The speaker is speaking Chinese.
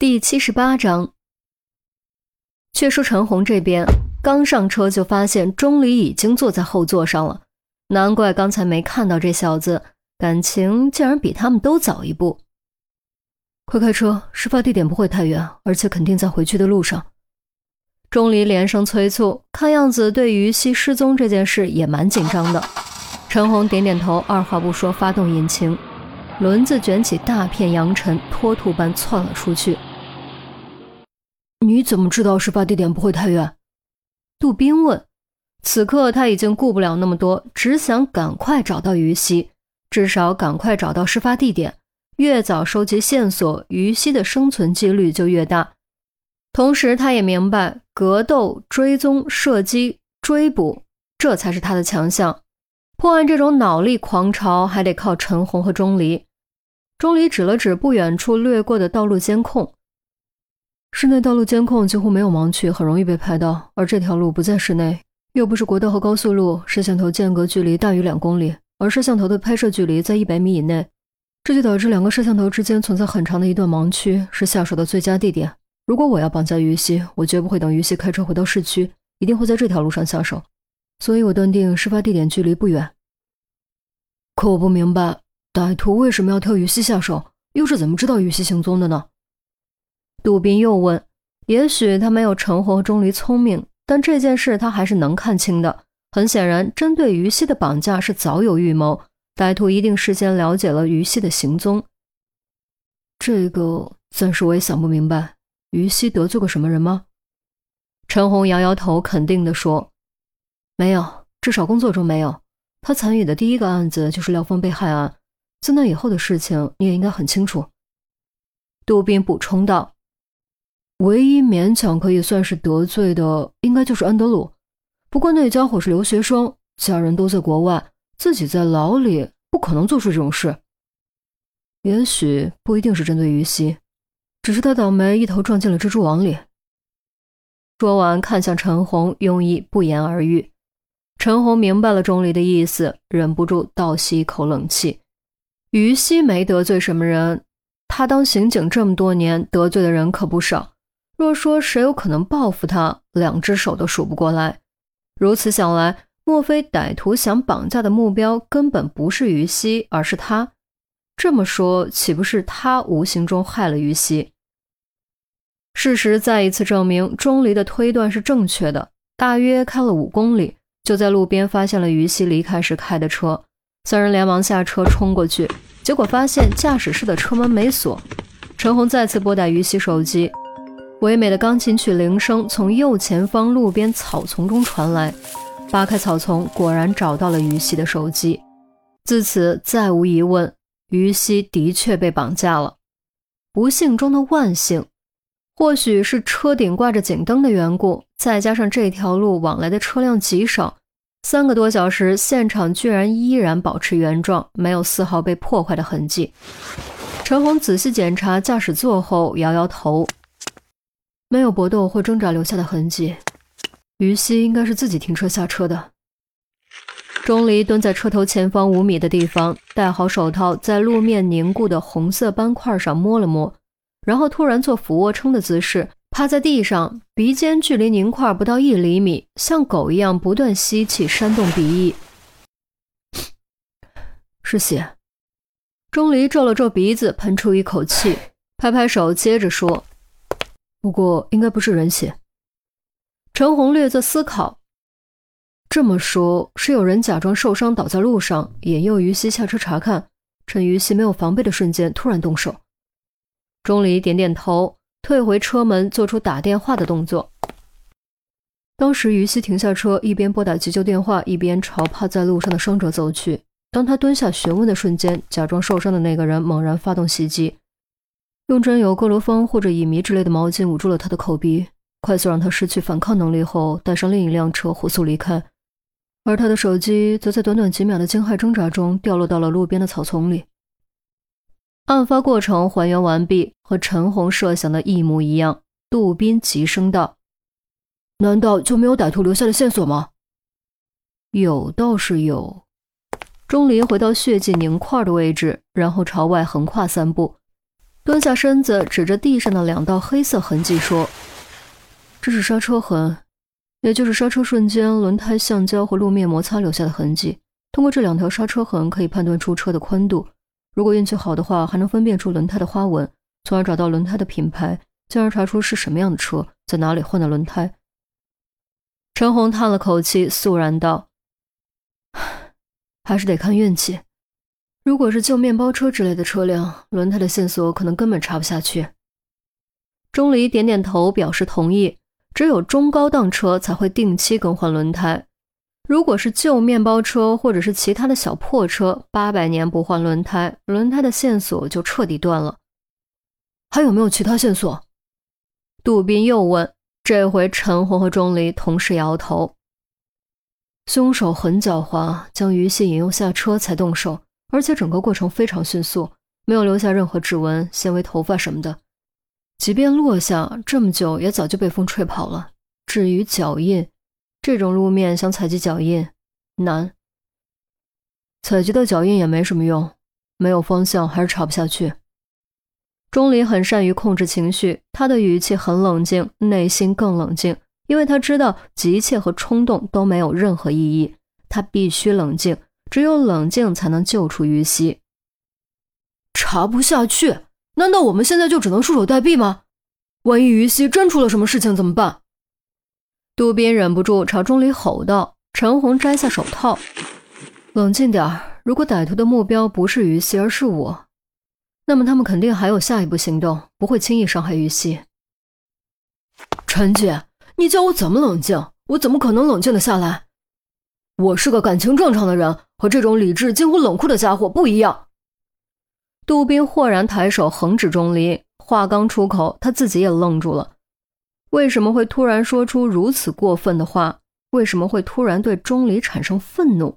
第七十八章。却说陈红这边刚上车就发现钟离已经坐在后座上了，难怪刚才没看到这小子，感情竟然比他们都早一步。快开车，事发地点不会太远，而且肯定在回去的路上。钟离连声催促，看样子对于西失踪这件事也蛮紧张的。陈红点点头，二话不说发动引擎，轮子卷起大片扬尘，脱兔般窜了出去。你怎么知道事发地点不会太远？杜宾问。此刻他已经顾不了那么多，只想赶快找到于西，至少赶快找到事发地点。越早收集线索，于西的生存几率就越大。同时，他也明白，格斗、追踪、射击、追捕，这才是他的强项。破案这种脑力狂潮，还得靠陈红和钟离。钟离指了指不远处掠过的道路监控。室内道路监控几乎没有盲区，很容易被拍到。而这条路不在室内，又不是国道和高速路，摄像头间隔距离大于两公里，而摄像头的拍摄距离在一百米以内，这就导致两个摄像头之间存在很长的一段盲区，是下手的最佳地点。如果我要绑架于西，我绝不会等于西开车回到市区，一定会在这条路上下手。所以我断定事发地点距离不远。可我不明白，歹徒为什么要挑于西下手，又是怎么知道于西行踪的呢？杜宾又问：“也许他没有陈红和钟离聪明，但这件事他还是能看清的。很显然，针对于西的绑架是早有预谋，歹徒一定事先了解了于西的行踪。这个暂时我也想不明白。于西得罪过什么人吗？”陈红摇摇头，肯定地说：“没有，至少工作中没有。他参与的第一个案子就是廖峰被害案，自那以后的事情你也应该很清楚。”杜宾补充道。唯一勉强可以算是得罪的，应该就是安德鲁。不过那家伙是留学生，家人都在国外，自己在牢里，不可能做出这种事。也许不一定是针对于西，只是他倒霉，一头撞进了蜘蛛网里。说完，看向陈红，用意不言而喻。陈红明白了钟离的意思，忍不住倒吸一口冷气。于西没得罪什么人，他当刑警这么多年，得罪的人可不少。若说谁有可能报复他，两只手都数不过来。如此想来，莫非歹徒想绑架的目标根本不是于西，而是他？这么说，岂不是他无形中害了于西？事实再一次证明，钟离的推断是正确的。大约开了五公里，就在路边发现了于西离开时开的车。三人连忙下车冲过去，结果发现驾驶室的车门没锁。陈红再次拨打于西手机。唯美的钢琴曲铃声从右前方路边草丛中传来，扒开草丛，果然找到了于西的手机。自此再无疑问，于西的确被绑架了。不幸中的万幸，或许是车顶挂着警灯的缘故，再加上这条路往来的车辆极少，三个多小时，现场居然依然保持原状，没有丝毫被破坏的痕迹。陈红仔细检查驾驶座后，摇摇头。没有搏斗或挣扎留下的痕迹，于西应该是自己停车下车的。钟离蹲在车头前方五米的地方，戴好手套，在路面凝固的红色斑块上摸了摸，然后突然做俯卧撑的姿势，趴在地上，鼻尖距离凝块不到一厘米，像狗一样不断吸气，扇动鼻翼。是血。钟离皱了皱鼻子，喷出一口气，拍拍手，接着说。不过应该不是人血。陈红略作思考，这么说，是有人假装受伤倒在路上，引诱于西下车查看，趁于西没有防备的瞬间突然动手。钟离点点头，退回车门，做出打电话的动作。当时于西停下车，一边拨打急救电话，一边朝趴在路上的伤者走去。当他蹲下询问的瞬间，假装受伤的那个人猛然发动袭击。用沾有哥罗芳或者乙醚之类的毛巾捂住了他的口鼻，快速让他失去反抗能力后，带上另一辆车火速离开。而他的手机则在短短几秒的惊骇挣扎中掉落到了路边的草丛里。案发过程还原完毕，和陈红设想的一模一样。杜宾急声道：“难道就没有歹徒留下的线索吗？”“有，倒是有。”钟离回到血迹凝块的位置，然后朝外横跨三步。蹲下身子，指着地上的两道黑色痕迹说：“这是刹车痕，也就是刹车瞬间轮胎橡胶和路面摩擦留下的痕迹。通过这两条刹车痕，可以判断出车的宽度。如果运气好的话，还能分辨出轮胎的花纹，从而找到轮胎的品牌，进而查出是什么样的车，在哪里换的轮胎。”陈红叹了口气，肃然道：“还是得看运气。”如果是旧面包车之类的车辆，轮胎的线索可能根本查不下去。钟离点点头，表示同意。只有中高档车才会定期更换轮胎。如果是旧面包车或者是其他的小破车，八百年不换轮胎，轮胎的线索就彻底断了。还有没有其他线索？杜斌又问。这回陈红和钟离同时摇头。凶手很狡猾，将于西引诱下车才动手。而且整个过程非常迅速，没有留下任何指纹、纤维头发什么的。即便落下这么久，也早就被风吹跑了。至于脚印，这种路面想采集脚印难。采集的脚印也没什么用，没有方向还是查不下去。钟离很善于控制情绪，他的语气很冷静，内心更冷静，因为他知道急切和冲动都没有任何意义，他必须冷静。只有冷静才能救出于西。查不下去，难道我们现在就只能束手待毙吗？万一于西真出了什么事情怎么办？杜宾忍不住朝钟离吼道。陈红摘下手套，冷静点儿。如果歹徒的目标不是于西，而是我，那么他们肯定还有下一步行动，不会轻易伤害于西。陈姐，你叫我怎么冷静？我怎么可能冷静得下来？我是个感情正常的人，和这种理智近乎冷酷的家伙不一样。杜宾豁然抬手横指钟离，话刚出口，他自己也愣住了。为什么会突然说出如此过分的话？为什么会突然对钟离产生愤怒？